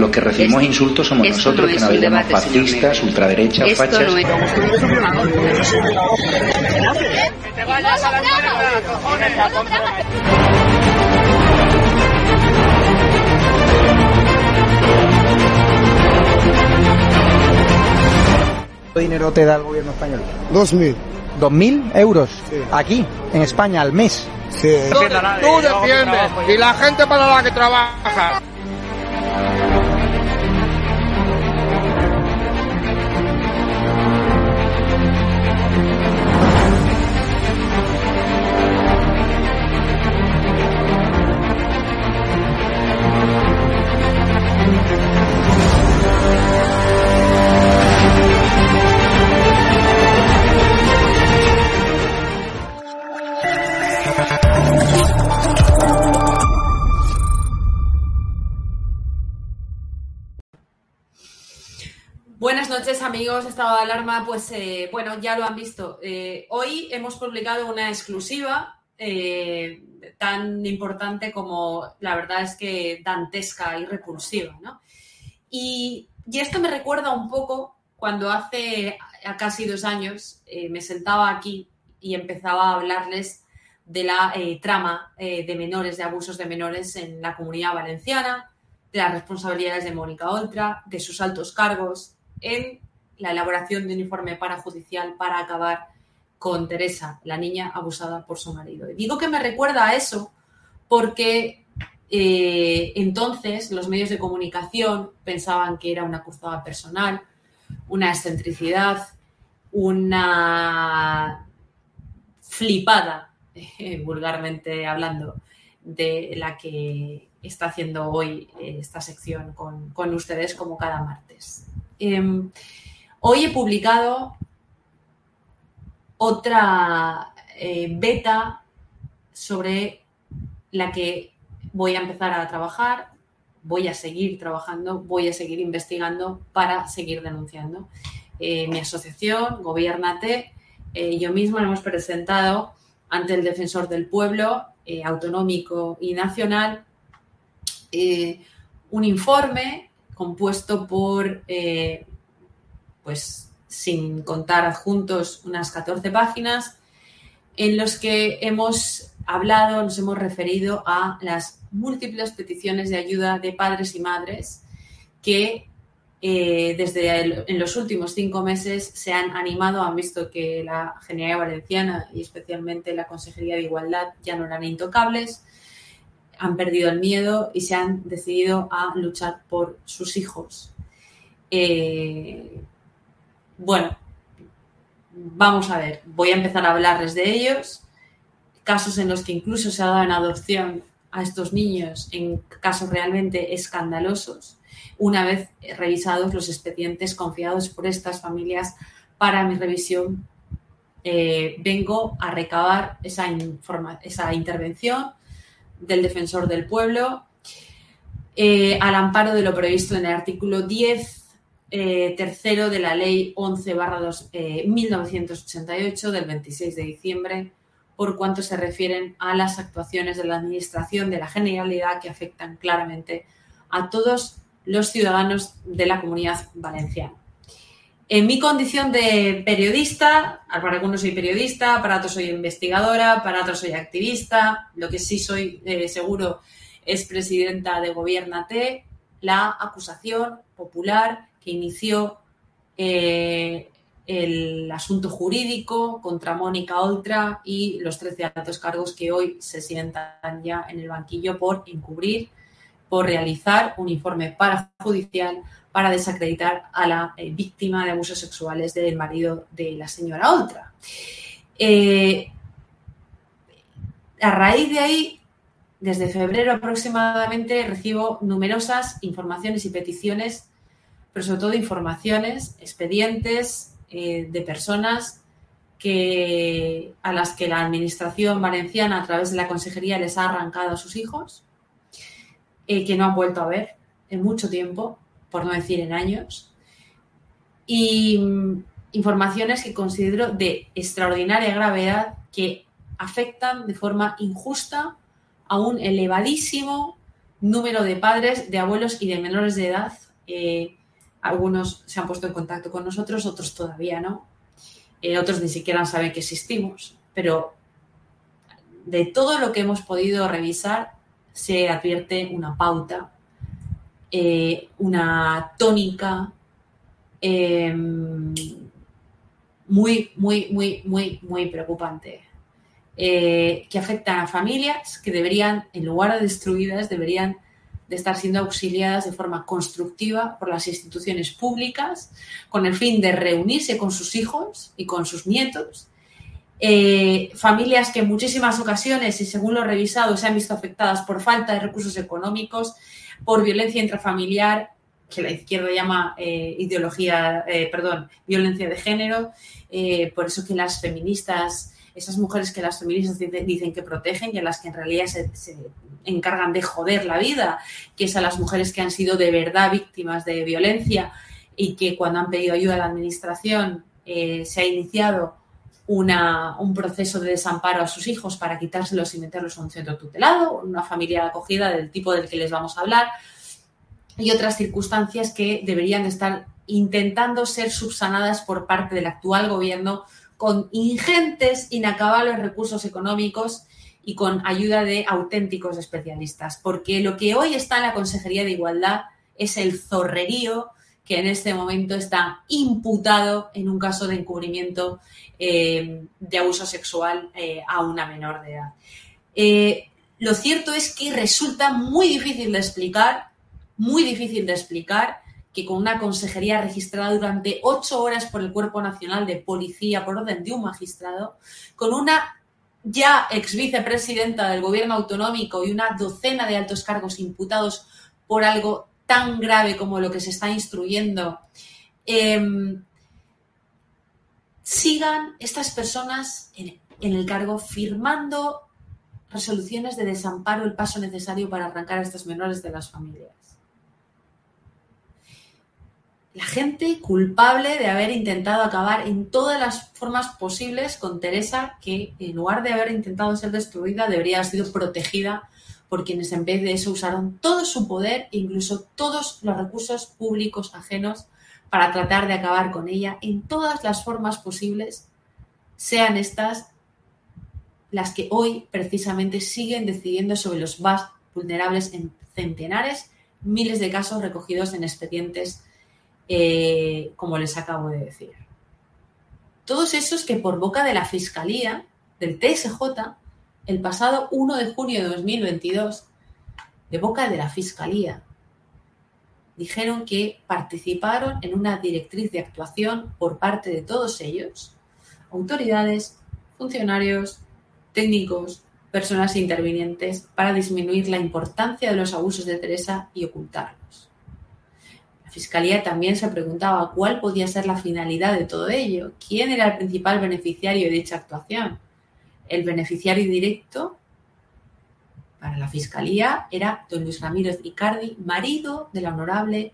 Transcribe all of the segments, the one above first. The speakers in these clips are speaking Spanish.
Los que recibimos Esto- insultos somos nosotros, no que nos llamamos fascistas, ultraderechas, fachas. no es... ¿Qué dinero te da el gobierno español? Dos mil. ¿Dos mil euros? Sí. Aquí, en España, al mes. Sí. Tú defiendes y la gente para la que trabaja. Noches amigos, estado de alarma, pues eh, bueno, ya lo han visto. Eh, hoy hemos publicado una exclusiva eh, tan importante como la verdad es que dantesca y repulsiva, ¿no? Y, y esto me recuerda un poco cuando hace casi dos años me sentaba aquí y empezaba a hablarles de la trama de menores, de abusos de menores en la comunidad valenciana, de las responsabilidades de Mónica Oltra, de sus altos cargos en la elaboración de un informe parajudicial para acabar con Teresa, la niña abusada por su marido. Y digo que me recuerda a eso porque eh, entonces los medios de comunicación pensaban que era una cruzada personal, una excentricidad, una flipada, eh, vulgarmente hablando, de la que está haciendo hoy eh, esta sección con, con ustedes como cada martes. Hoy he publicado otra eh, beta sobre la que voy a empezar a trabajar, voy a seguir trabajando, voy a seguir investigando para seguir denunciando. Eh, mi asociación, Gobiernate, eh, yo misma hemos presentado ante el defensor del pueblo, eh, autonómico y nacional, un informe compuesto por, pues sin contar adjuntos, unas 14 páginas, en los que hemos hablado, nos hemos referido a las múltiples peticiones de ayuda de padres y madres que eh, desde en los últimos cinco meses se han animado, han visto que la Generalidad Valenciana y especialmente la Consejería de Igualdad ya no eran intocables, han perdido el miedo y se han decidido a luchar por sus hijos. Eh, bueno, vamos a ver, voy a empezar a hablarles de ellos, casos en los que incluso se ha dado en adopción a estos niños en casos realmente escandalosos, una vez revisados los expedientes confiados por estas familias para mi revisión, eh, vengo a recabar esa, esa intervención del defensor del pueblo eh, al amparo de lo previsto en el artículo 10 eh, tercero de la ley 11 barra dos- eh, 1988 del 26 de diciembre por cuanto se refieren a las actuaciones de la Administración de la Generalidad que afectan claramente a todos los ciudadanos de la comunidad valenciana. En mi condición de periodista, para algunos soy periodista, para otros soy investigadora, para otros soy activista, lo que sí soy eh, seguro es presidenta de Gobiernate, la acusación popular inició eh, el asunto jurídico contra Mónica Oltra y los 13 altos cargos que hoy se sientan ya en el banquillo por encubrir, por realizar un informe parajudicial para desacreditar a la eh, víctima de abusos sexuales del marido de la señora Oltra. Eh, a raíz de ahí, desde febrero aproximadamente, recibo numerosas informaciones y peticiones, pero sobre todo informaciones, expedientes, eh, de personas que, a las que la Administración valenciana a través de la Consejería les ha arrancado a sus hijos, eh, que no han vuelto a ver en mucho tiempo, por no decir en años, y mm, informaciones que considero de extraordinaria gravedad que afectan de forma injusta a un elevadísimo número de padres, de abuelos y de menores de edad eh, algunos se han puesto en contacto con nosotros, otros todavía no. Eh, otros ni siquiera saben que existimos. Pero de todo lo que hemos podido revisar, se advierte una pauta, eh, una tónica em, muy, muy, muy, muy, muy preocupante. Eh, que afecta a familias que deberían, en lugar de destruidas, deberían de estar siendo auxiliadas de forma constructiva por las instituciones públicas con el fin de reunirse con sus hijos y con sus nietos. Eh, familias que en muchísimas ocasiones, y según lo revisado, se han visto afectadas por falta de recursos económicos, por violencia intrafamiliar, que la izquierda llama eh, ideología, eh, perdón, violencia de género, por eso que las feministas esas mujeres que las feministas dicen que protegen y a las que en realidad se, encargan de joder la vida, que es a las mujeres que han sido de verdad víctimas de violencia y que cuando han pedido ayuda a la administración eh, se ha iniciado un proceso de desamparo a sus hijos para quitárselos y meterlos a un centro tutelado, una familia de acogida del tipo del que les vamos a hablar y otras circunstancias que deberían estar intentando ser subsanadas por parte del actual gobierno con ingentes, inacabables recursos económicos y con ayuda de auténticos especialistas, porque lo que hoy está en la Consejería de Igualdad es el zorrerío que en este momento está imputado en un caso de encubrimiento eh, de abuso sexual eh, a una menor de edad. Eh, lo cierto es que resulta muy difícil de explicar, muy difícil de explicar que con una consejería registrada durante ocho horas por el Cuerpo Nacional de Policía por orden de un magistrado, con una ya ex vicepresidenta del gobierno autonómico y una docena de altos cargos imputados por algo tan grave como lo que se está instruyendo, em, sigan estas personas en, en el cargo firmando resoluciones de desamparo, el paso necesario para arrancar a estos menores de las familias la gente culpable de haber intentado acabar en todas las formas posibles con Teresa, que en lugar de haber intentado ser destruida, debería haber sido protegida por quienes en vez de eso usaron todo su poder, incluso todos los recursos públicos ajenos, para tratar de acabar con ella en todas las formas posibles, sean estas las que hoy precisamente siguen decidiendo sobre los más vulnerables en centenares, miles de casos recogidos en expedientes eh, como les acabo de decir. Todos esos que por boca de la Fiscalía, del TSJ, el pasado 1 de junio de 2022, de boca de la Fiscalía, dijeron que participaron en una directriz de actuación por parte de todos ellos, autoridades, funcionarios, técnicos, personas intervinientes, para disminuir la importancia de los abusos de Teresa y ocultarlos. Fiscalía también se preguntaba cuál podía ser la finalidad de todo ello, quién era el principal beneficiario de dicha actuación. El beneficiario directo para la Fiscalía era don Luis Ramírez Icardi, marido de la honorable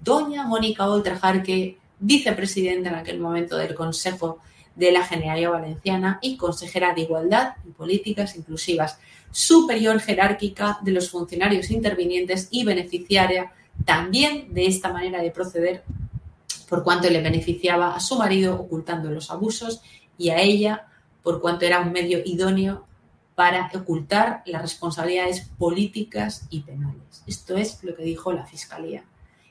doña Mónica Oltrajarque, vicepresidenta en aquel momento del Consejo de la Generalidad Valenciana y consejera de Igualdad y Políticas Inclusivas, superior jerárquica de los funcionarios intervinientes y beneficiaria también de esta manera de proceder por cuanto le beneficiaba a su marido ocultando los abusos y a ella por cuanto era un medio idóneo para ocultar las responsabilidades políticas y penales. Esto es lo que dijo la Fiscalía.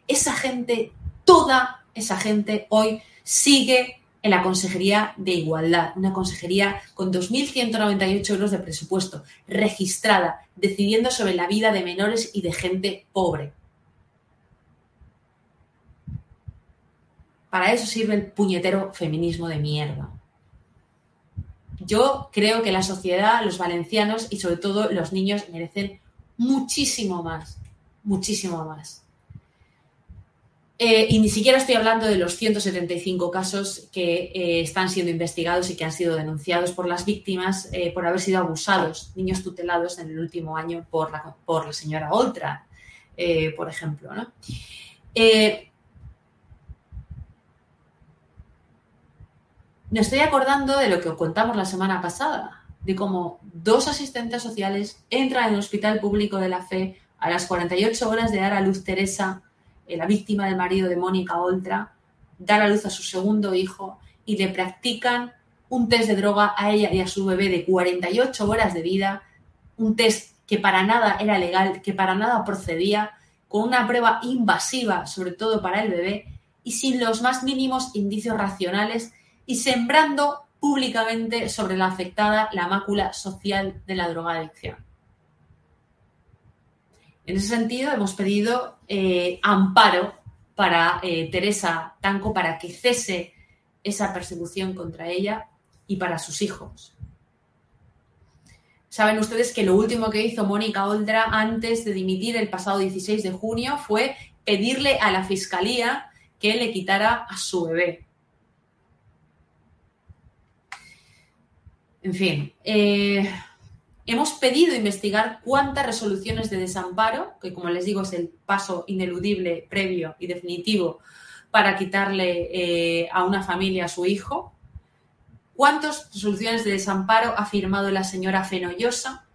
Esa gente, toda esa gente hoy sigue en la Consejería de Igualdad, una consejería con 2.198 euros de presupuesto, registrada, decidiendo sobre la vida de menores y de gente pobre. Para eso sirve el puñetero feminismo de mierda. Yo creo que la sociedad, los valencianos y sobre todo los niños merecen muchísimo más, muchísimo más. Eh, y ni siquiera estoy hablando de los 175 casos que eh, están siendo investigados y que han sido denunciados por las víctimas eh, por haber sido abusados, niños tutelados en el último año por la, señora Oltra, por ejemplo. ¿no? Me estoy acordando de lo que contamos la semana pasada, de cómo dos asistentes sociales entran en el hospital público de la fe a las 48 horas de dar a luz Teresa eh, la víctima del marido de Mónica Oltra, dar a luz a su segundo hijo y le practican un test de droga a ella y a su bebé de 48 horas de vida, un test que para nada era legal, que para nada procedía, con una prueba invasiva, sobre todo para el bebé, y sin los más mínimos indicios racionales y sembrando públicamente sobre la afectada la mácula social de la drogadicción. En ese sentido, hemos pedido eh, amparo para eh, Teresa Tanco para que cese esa persecución contra ella y para sus hijos. Saben ustedes que lo último que hizo Mónica Oldra antes de dimitir el pasado 16 de junio fue pedirle a la fiscalía que le quitara a su bebé. En fin, eh, Hemos pedido investigar cuántas resoluciones de desamparo, que como les digo es el paso ineludible, previo y definitivo para quitarle eh, a una familia a su hijo, cuántas resoluciones de desamparo ha firmado la señora Fenollosa,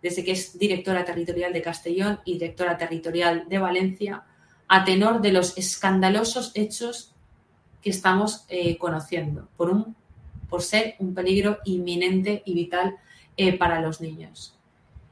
desde que es directora territorial de Castellón y directora territorial de Valencia, a tenor de los escandalosos hechos que estamos eh, conociendo, por, un, por ser un peligro inminente y vital eh, para los niños.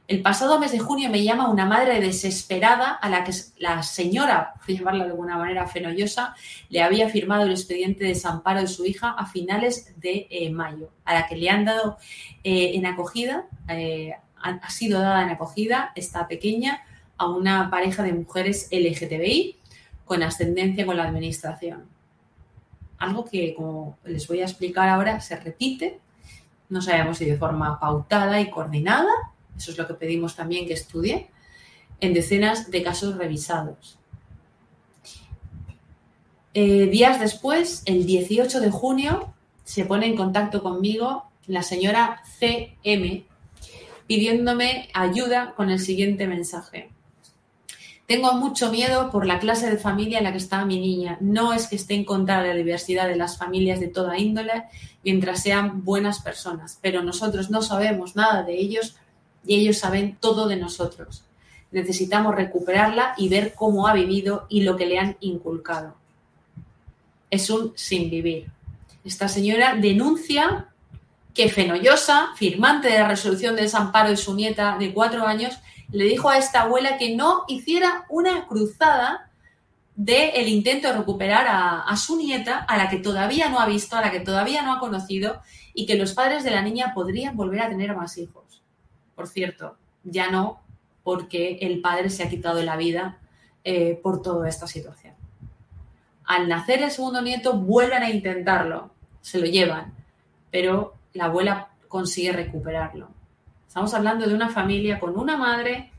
El pasado mes de junio me llama una madre desesperada a la que la señora, por llamarla de alguna manera fenollosa, le había firmado el expediente de desamparo de su hija a finales de eh, mayo, a la que le han dado eh, en acogida, ha sido dada en acogida esta pequeña a una pareja de mujeres LGTBI con ascendencia con la administración. Algo que, como les voy a explicar ahora, se repite no sabemos si de forma pautada y coordinada, eso es lo que pedimos también que estudie, en decenas de casos revisados. Eh, días después, el 18 de junio, se pone en contacto conmigo la señora CM pidiéndome ayuda con el siguiente mensaje. Tengo mucho miedo por la clase de familia en la que está mi niña. No es que esté en contra de la diversidad de las familias de toda índole, mientras sean buenas personas, pero nosotros no sabemos nada de ellos y ellos saben todo de nosotros. Necesitamos recuperarla y ver cómo ha vivido y lo que le han inculcado. Es un sin vivir. Esta señora denuncia que Fenollosa, firmante de la resolución de desamparo de su nieta de cuatro años, le dijo a esta abuela que no hiciera una cruzada del intento de recuperar a, su nieta, a la que todavía no ha visto, a la que todavía no ha conocido, y que los padres de la niña podrían volver a tener más hijos. Por cierto, ya no porque el padre se ha quitado la vida eh, por toda esta situación. Al nacer el segundo nieto, vuelven a intentarlo, se lo llevan, pero la abuela consigue recuperarlo. Estamos hablando de una familia con una madre,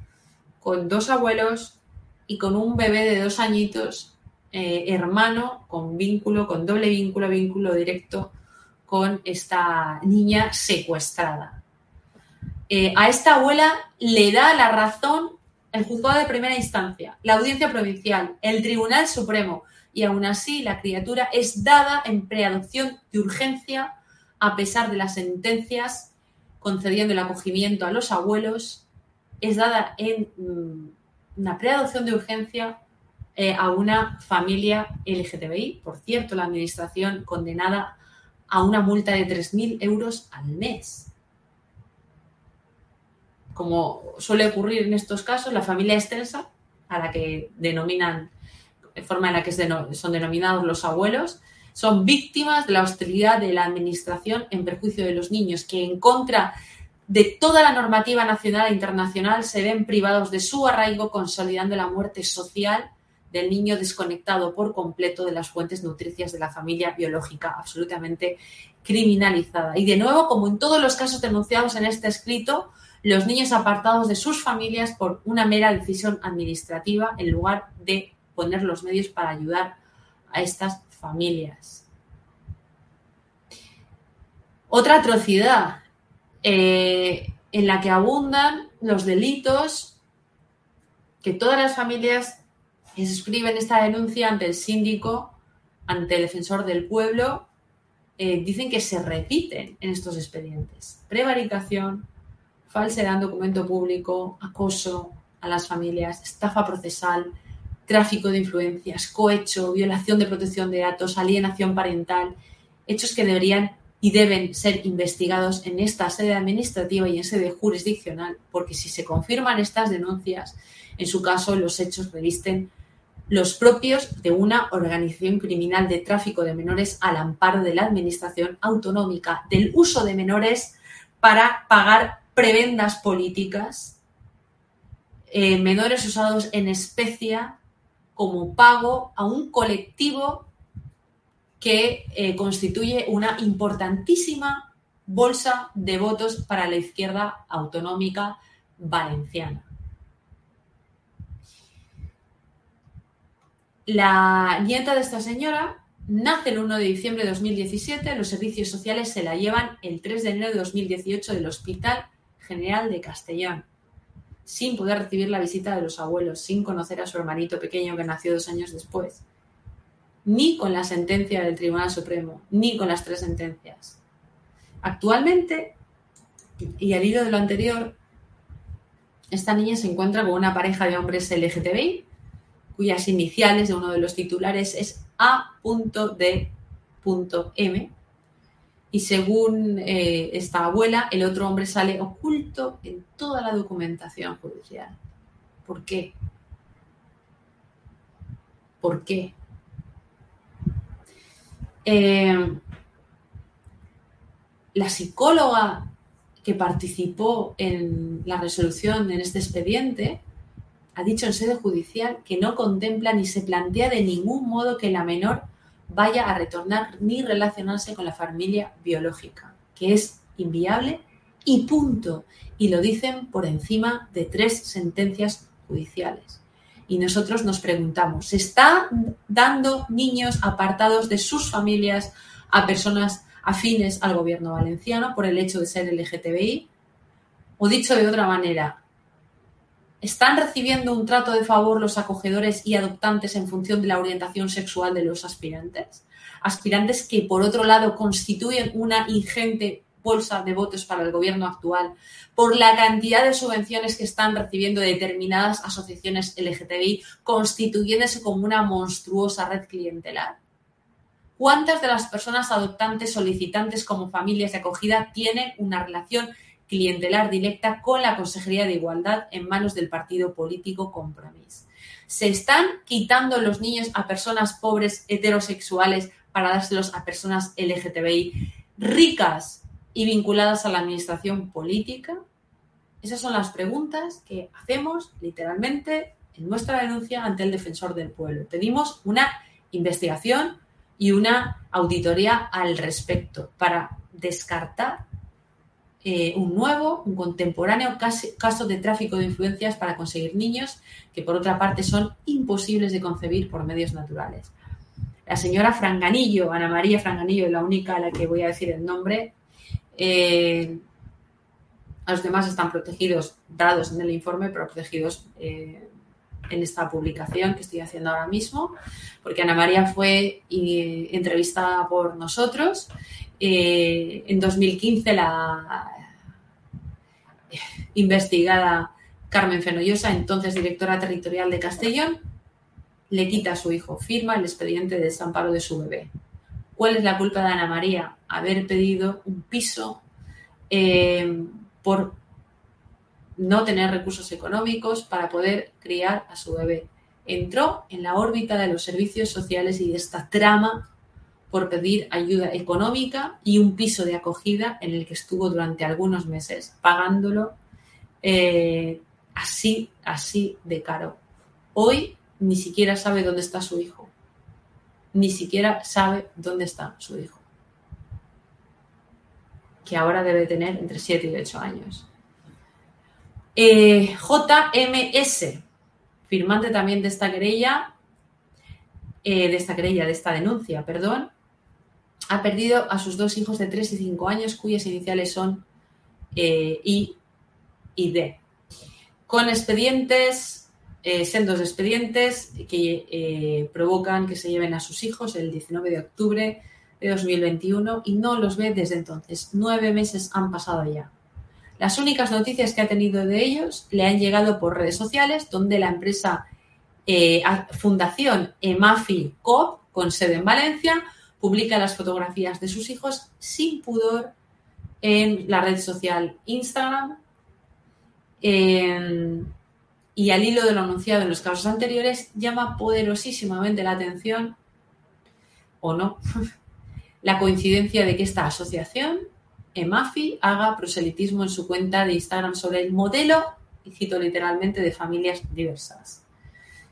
con dos abuelos y con un bebé de dos añitos, eh, hermano, con vínculo, con doble vínculo, vínculo directo con esta niña secuestrada. Eh, a esta abuela le da la razón el juzgado de primera instancia, la audiencia provincial, el Tribunal Supremo, y aún así la criatura es dada en preadopción de urgencia a pesar de las sentencias concediendo el acogimiento a los abuelos, es dada en mm, una preadopción de urgencia eh, a una familia LGTBI. Por cierto, la administración condenada a una multa de 3.000 euros al mes. Como suele ocurrir en estos casos, la familia extensa, a la que denominan, de forma en la que son denominados los abuelos, son víctimas de la hostilidad de la administración en perjuicio de los niños, que en contra de toda la normativa nacional e internacional se ven privados de su arraigo, consolidando la muerte social del niño desconectado por completo de las fuentes nutricias de la familia biológica, absolutamente criminalizada. Y de nuevo, como en todos los casos denunciados en este escrito, los niños apartados de sus familias por una mera decisión administrativa en lugar de poner los medios para ayudar a estas familias. Otra atrocidad eh, en la que abundan los delitos que todas las familias escriben esta denuncia ante el síndico, ante el defensor del pueblo, eh, dicen que se repiten en estos expedientes. Prevaricación, falsedad en documento público, acoso a las familias, estafa procesal, tráfico de influencias, cohecho, violación de protección de datos, alienación parental, hechos que deberían y deben ser investigados en esta sede administrativa y en sede jurisdiccional, porque si se confirman estas denuncias, en su caso los hechos revisten los propios de una organización criminal de tráfico de menores al amparo de la Administración Autonómica del uso de menores para pagar prebendas políticas, eh, menores usados en especia como pago a un colectivo que eh, constituye una importantísima bolsa de votos para la izquierda autonómica valenciana. La nieta de esta señora nace el 1 de diciembre de 2017, los servicios sociales se la llevan el 3 de enero de 2018 del Hospital General de Castellón, sin poder recibir la visita de los abuelos, sin conocer a su hermanito pequeño que nació dos años después, ni con la sentencia del Tribunal Supremo, ni con las tres sentencias. Actualmente, y al hilo de lo anterior, esta niña se encuentra con una pareja de hombres LGTBI cuyas iniciales de uno de los titulares es A.D.M. Y según eh, esta abuela, el otro hombre sale oculto en toda la documentación judicial. ¿Por qué? ¿Por qué? Eh, la psicóloga que participó en la resolución en este expediente ha dicho en sede judicial que no contempla ni se plantea de ningún modo que la menor vaya a retornar ni relacionarse con la familia biológica, que es inviable y punto. Y lo dicen por encima de tres sentencias judiciales. Y nosotros nos preguntamos, ¿se está dando niños apartados de sus familias a personas afines al gobierno valenciano por el hecho de ser LGTBI? O dicho de otra manera, ¿Están recibiendo un trato de favor los acogedores y adoptantes en función de la orientación sexual de los aspirantes? Aspirantes que, por otro lado, constituyen una ingente bolsa de votos para el gobierno actual por la cantidad de subvenciones que están recibiendo determinadas asociaciones LGTBI, constituyéndose como una monstruosa red clientelar. ¿Cuántas de las personas adoptantes solicitantes como familias de acogida tienen una relación clientelar directa con la Consejería de Igualdad en manos del partido político Compromís. Se están quitando los niños a personas pobres heterosexuales para dárselos a personas LGTBI ricas y vinculadas a la administración política. Esas son las preguntas que hacemos literalmente en nuestra denuncia ante el defensor del pueblo. Pedimos una investigación y una auditoría al respecto para descartar eh, un nuevo, un contemporáneo caso de tráfico de influencias para conseguir niños que por otra parte son imposibles de concebir por medios naturales. La señora Franganillo, Ana María Franganillo, la única a la que voy a decir el nombre, eh, los demás están protegidos, dados en el informe, pero protegidos eh, en esta publicación que estoy haciendo ahora mismo, porque Ana María fue entrevistada por nosotros. En 2015 la, investigada Carmen Fenollosa, entonces directora territorial de Castellón, le quita a su hijo, firma el expediente de desamparo de su bebé. ¿Cuál es la culpa de Ana María? Haber pedido un piso eh, por no tener recursos económicos para poder criar a su bebé. Entró en la órbita de los servicios sociales y de esta trama por pedir ayuda económica y un piso de acogida en el que estuvo durante algunos meses, pagándolo eh, así, así de caro. Hoy ni siquiera sabe dónde está su hijo. Ni siquiera sabe dónde está su hijo. Que ahora debe tener entre 7 y 8 años. Eh, JMS, firmante también de esta querella, eh, de esta querella, de esta denuncia, perdón, ha perdido a sus dos hijos de 3 y 5 años, cuyas iniciales son eh, I y D. Con expedientes, sendos expedientes que provocan que se lleven a sus hijos el 19 de octubre de 2021 y no los ve desde entonces. Nueve meses han pasado ya. Las únicas noticias que ha tenido de ellos le han llegado por redes sociales, donde la empresa eh, Fundación Emafi Coop, con sede en Valencia, publica las fotografías de sus hijos sin pudor en la red social Instagram. y al hilo de lo anunciado en los casos anteriores, llama poderosísimamente la atención, o no, la coincidencia de que esta asociación Emafi haga proselitismo en su cuenta de Instagram sobre el modelo, y cito literalmente, de familias diversas.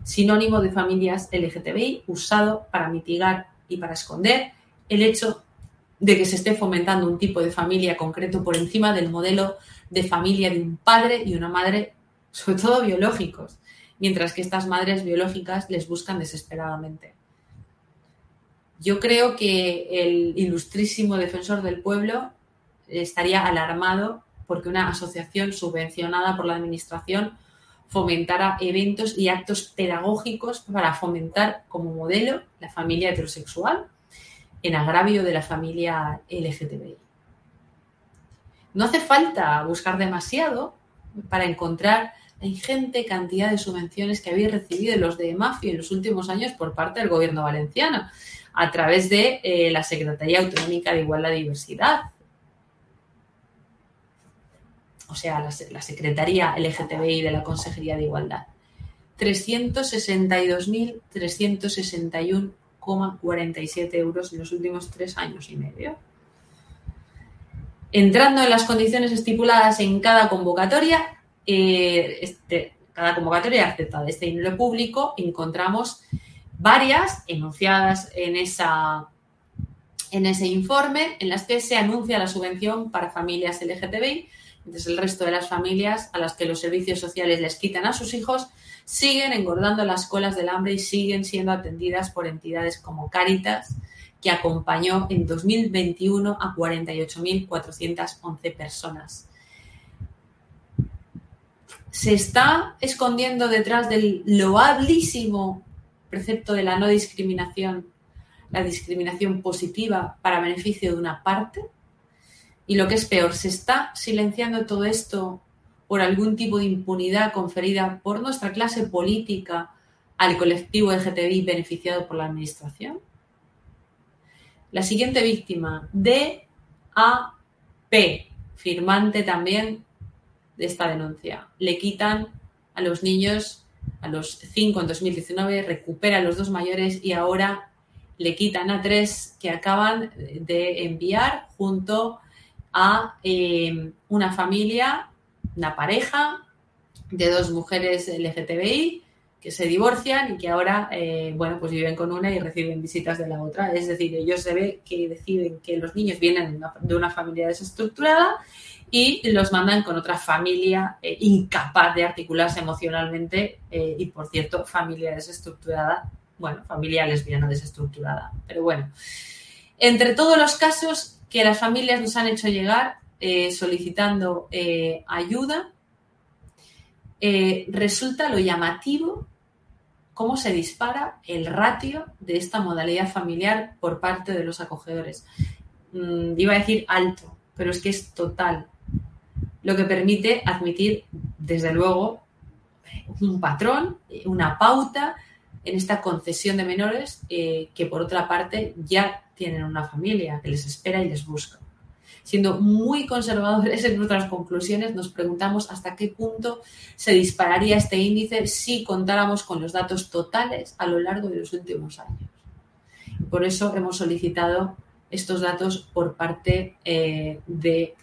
Sinónimo de familias LGTBI usado para mitigar y para esconder el hecho de que se esté fomentando un tipo de familia concreto por encima del modelo de familia de un padre y una madre, sobre todo biológicos, mientras que estas madres biológicas les buscan desesperadamente. Yo creo que el ilustrísimo defensor del pueblo estaría alarmado porque una asociación subvencionada por la Administración fomentara eventos y actos pedagógicos para fomentar como modelo la familia heterosexual en agravio de la familia LGTBI. No hace falta buscar demasiado para encontrar la ingente cantidad de subvenciones que habéis recibido los de MAFI en los últimos años por parte del gobierno valenciano a través de eh, la Secretaría Autonómica de Igualdad y Diversidad, o sea, la, Secretaría LGTBI de la Consejería de Igualdad. 362.361,47 euros en los últimos tres años y medio. Entrando en las condiciones estipuladas en cada convocatoria, eh, este, cada convocatoria aceptada este dinero público, encontramos varias enunciadas en, esa, en ese informe en las que se anuncia la subvención para familias LGTBI entonces el resto de las familias a las que los servicios sociales les quitan a sus hijos siguen engordando las colas del hambre y siguen siendo atendidas por entidades como Cáritas, que acompañó en 2021 a 48.411 personas. Se está escondiendo detrás del loablísimo precepto de la no discriminación, la discriminación positiva para beneficio de una parte, y lo que es peor, se está silenciando todo esto por algún tipo de impunidad conferida por nuestra clase política al colectivo LGTBI beneficiado por la Administración. La siguiente víctima, DAP, firmante también de esta denuncia. Le quitan a los niños, a los cinco en 2019, recupera a los dos mayores y ahora le quitan a tres que acaban de enviar junto a eh, una familia, una pareja de dos mujeres LGTBI que se divorcian y que ahora, eh, bueno, pues viven con una y reciben visitas de la otra. Es decir, ellos se ve que deciden que los niños vienen de una, familia desestructurada y los mandan con otra familia eh, incapaz de articularse emocionalmente y, por cierto, familia desestructurada, bueno, familia lesbiana desestructurada. Pero bueno, entre todos los casos, que las familias nos han hecho llegar eh, solicitando eh, ayuda, eh, resulta lo llamativo cómo se dispara el ratio de esta modalidad familiar por parte de los acogedores. Mm, iba a decir alto, pero es que es total, lo que permite admitir, desde luego, un patrón, una pauta en esta concesión de menores eh, que por otra parte ya tienen una familia que les espera y les busca. Siendo muy conservadores en nuestras conclusiones, nos preguntamos hasta qué punto se dispararía este índice si contáramos con los datos totales a lo largo de los últimos años. Por eso hemos solicitado estos datos por parte eh, de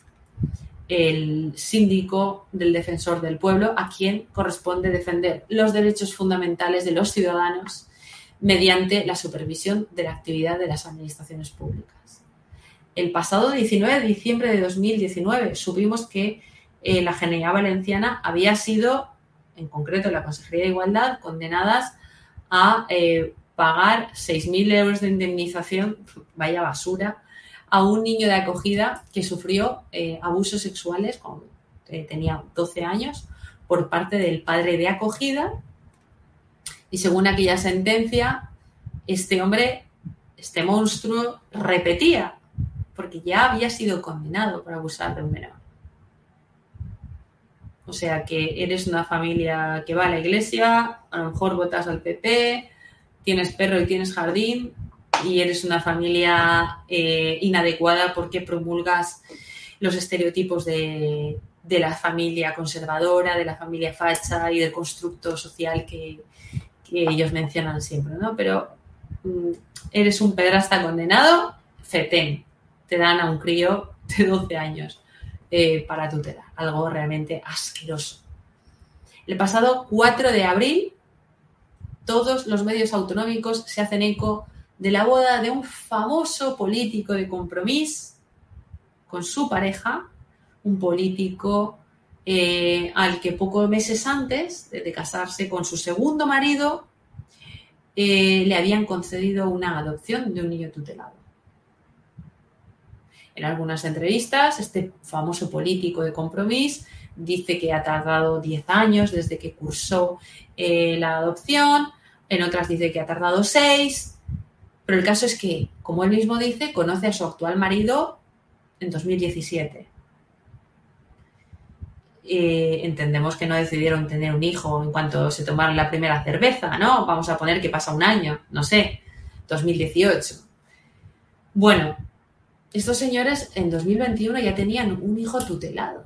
el síndico del defensor del pueblo, a quien corresponde defender los derechos fundamentales de los ciudadanos mediante la supervisión de la actividad de las administraciones públicas. El pasado 19 de diciembre de 2019 supimos que eh, la Generalidad Valenciana había sido, en concreto la Consejería de Igualdad, condenadas a eh, pagar 6.000 euros de indemnización, vaya basura, a un niño de acogida que sufrió eh, abusos sexuales cuando tenía 12 años por parte del padre de acogida. Y según aquella sentencia, este hombre, este monstruo, repetía, porque ya había sido condenado por abusar de un menor. O sea que eres una familia que va a la iglesia, a lo mejor votas al PP, tienes perro y tienes jardín, y eres una familia eh, inadecuada porque promulgas los estereotipos de, la familia conservadora, de la familia facha y del constructo social que, ellos mencionan siempre, ¿no? Pero mm, eres un pedrasta condenado, FETEN, te dan a un crío de 12 años eh, para tutelar, algo realmente asqueroso. El pasado 4 de abril, todos los medios autonómicos se hacen eco de la boda de un famoso político de compromiso con su pareja, un político eh, al que pocos meses antes de, casarse con su segundo marido eh, le habían concedido una adopción de un niño tutelado. En algunas entrevistas, este famoso político de compromiso dice que ha tardado 10 años desde que cursó eh, la adopción, en otras dice que ha tardado 6, pero el caso es que, como él mismo dice, conoce a su actual marido en 2017. Eh, entendemos que no decidieron tener un hijo en cuanto se tomaron la primera cerveza, ¿no? Vamos a poner que pasa un año, no sé, 2018. Bueno, estos señores en 2021 ya tenían un hijo tutelado.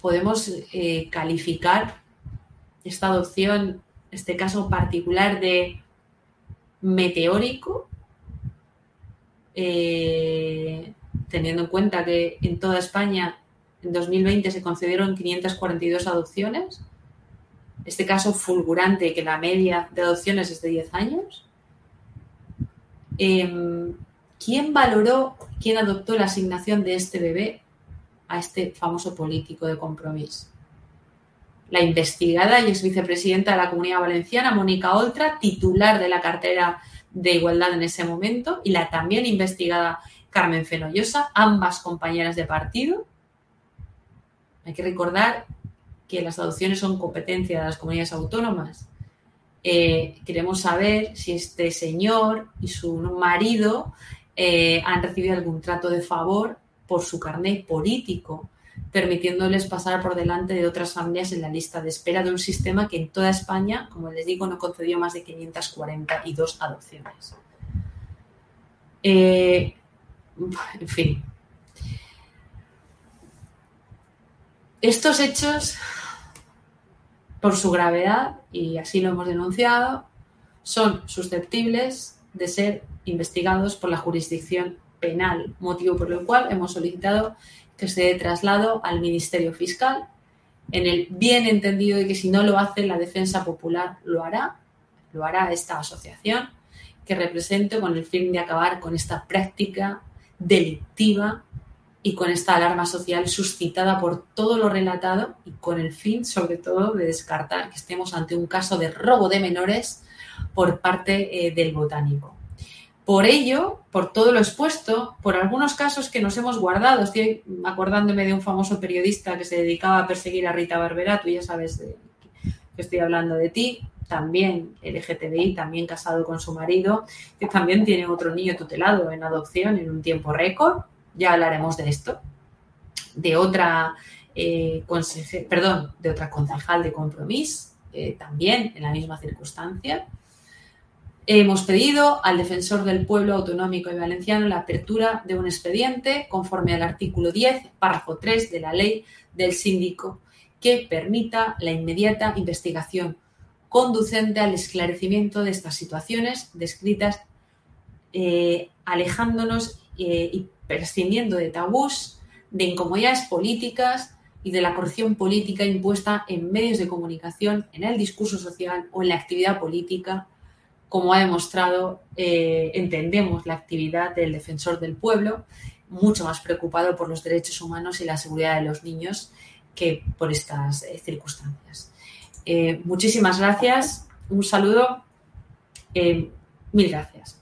Podemos eh, calificar esta adopción este caso particular de meteórico, eh, teniendo en cuenta que en toda España en 2020 se concedieron 542 adopciones, este caso fulgurante que la media de adopciones es de 10 años. Em, ¿Quién valoró, quién adoptó la asignación de este bebé a este famoso político de compromiso? La investigada y ex vicepresidenta de la Comunidad Valenciana, Mónica Oltra, titular de la cartera de igualdad en ese momento, y la también investigada Carmen Fenollosa, ambas compañeras de partido. Hay que recordar que las adopciones son competencia de las comunidades autónomas. Eh, queremos saber si este señor y su marido eh, han recibido algún trato de favor por su carnet político permitiéndoles pasar por delante de otras familias en la lista de espera de un sistema que en toda España, como les digo, no concedió más de 542 adopciones. Eh, en fin. Estos hechos, por su gravedad, y así lo hemos denunciado, son susceptibles de ser investigados por la jurisdicción penal, motivo por el cual hemos solicitado que se dé traslado al Ministerio Fiscal, en el bien entendido de que si no lo hace la defensa popular lo hará, lo hará esta asociación, que represente con el fin de acabar con esta práctica delictiva y con esta alarma social suscitada por todo lo relatado y con el fin, sobre todo, de descartar que estemos ante un caso de robo de menores por parte eh, del botánico. Por ello, por todo lo expuesto, por algunos casos que nos hemos guardado, estoy acordándome de un famoso periodista que se dedicaba a perseguir a Rita Barberá, tú ya sabes que estoy hablando de ti, también LGTBI, también casado con su marido, que también tiene otro niño tutelado en adopción en un tiempo récord, ya hablaremos de esto, de otra, eh, perdón, de otra concejal de compromiso, eh, también en la misma circunstancia. Hemos pedido al defensor del pueblo autonómico y valenciano la apertura de un expediente conforme al artículo 10, párrafo 3 de la ley del síndico que permita la inmediata investigación conducente al esclarecimiento de estas situaciones descritas, eh, alejándonos eh, y prescindiendo de tabús, de incomodidades políticas y de la corrupción política impuesta en medios de comunicación, en el discurso social o en la actividad política, como ha demostrado, eh, entendemos la actividad del defensor del pueblo, mucho más preocupado por los derechos humanos y la seguridad de los niños que por estas eh, circunstancias. Eh, muchísimas gracias, un saludo, mil gracias.